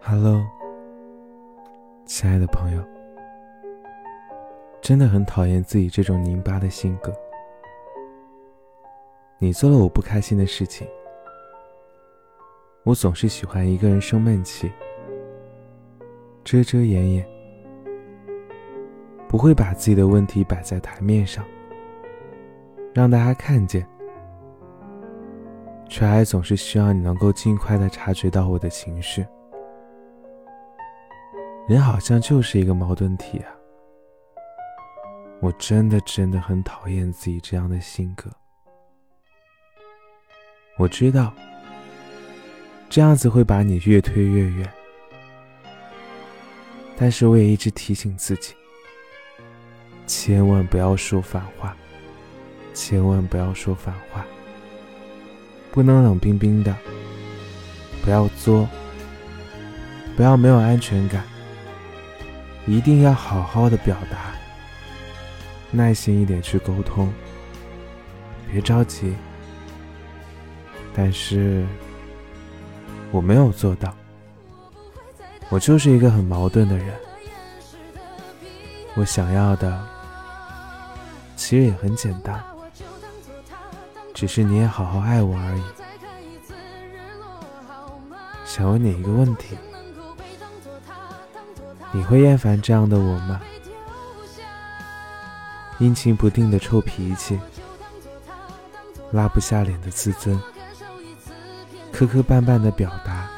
Hello，亲爱的朋友，真的很讨厌自己这种拧巴的性格。你做了我不开心的事情，我总是喜欢一个人生闷气，遮遮掩掩，不会把自己的问题摆在台面上，让大家看见，却还总是希望你能够尽快的察觉到我的情绪。人好像就是一个矛盾体啊！我真的真的很讨厌自己这样的性格。我知道，这样子会把你越推越远，但是我也一直提醒自己，千万不要说反话，千万不要说反话，不能冷冰冰的，不要作，不要没有安全感。一定要好好的表达，耐心一点去沟通，别着急。但是我没有做到，我就是一个很矛盾的人。我想要的其实也很简单，只是你也好好爱我而已。想问你一个问题。你会厌烦这样的我吗？阴晴不定的臭脾气，拉不下脸的自尊，磕磕绊绊的表达，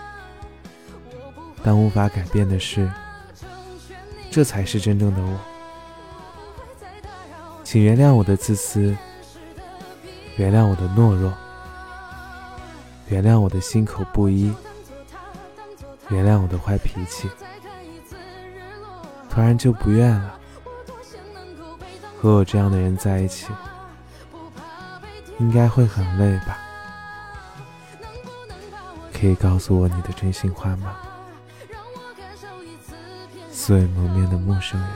但无法改变的是，这才是真正的我。请原谅我的自私，原谅我的懦弱，原谅我的心口不一，原谅我的坏脾气。突然就不愿了，和我这样的人在一起，应该会很累吧？可以告诉我你的真心话吗？素未谋面的陌生人，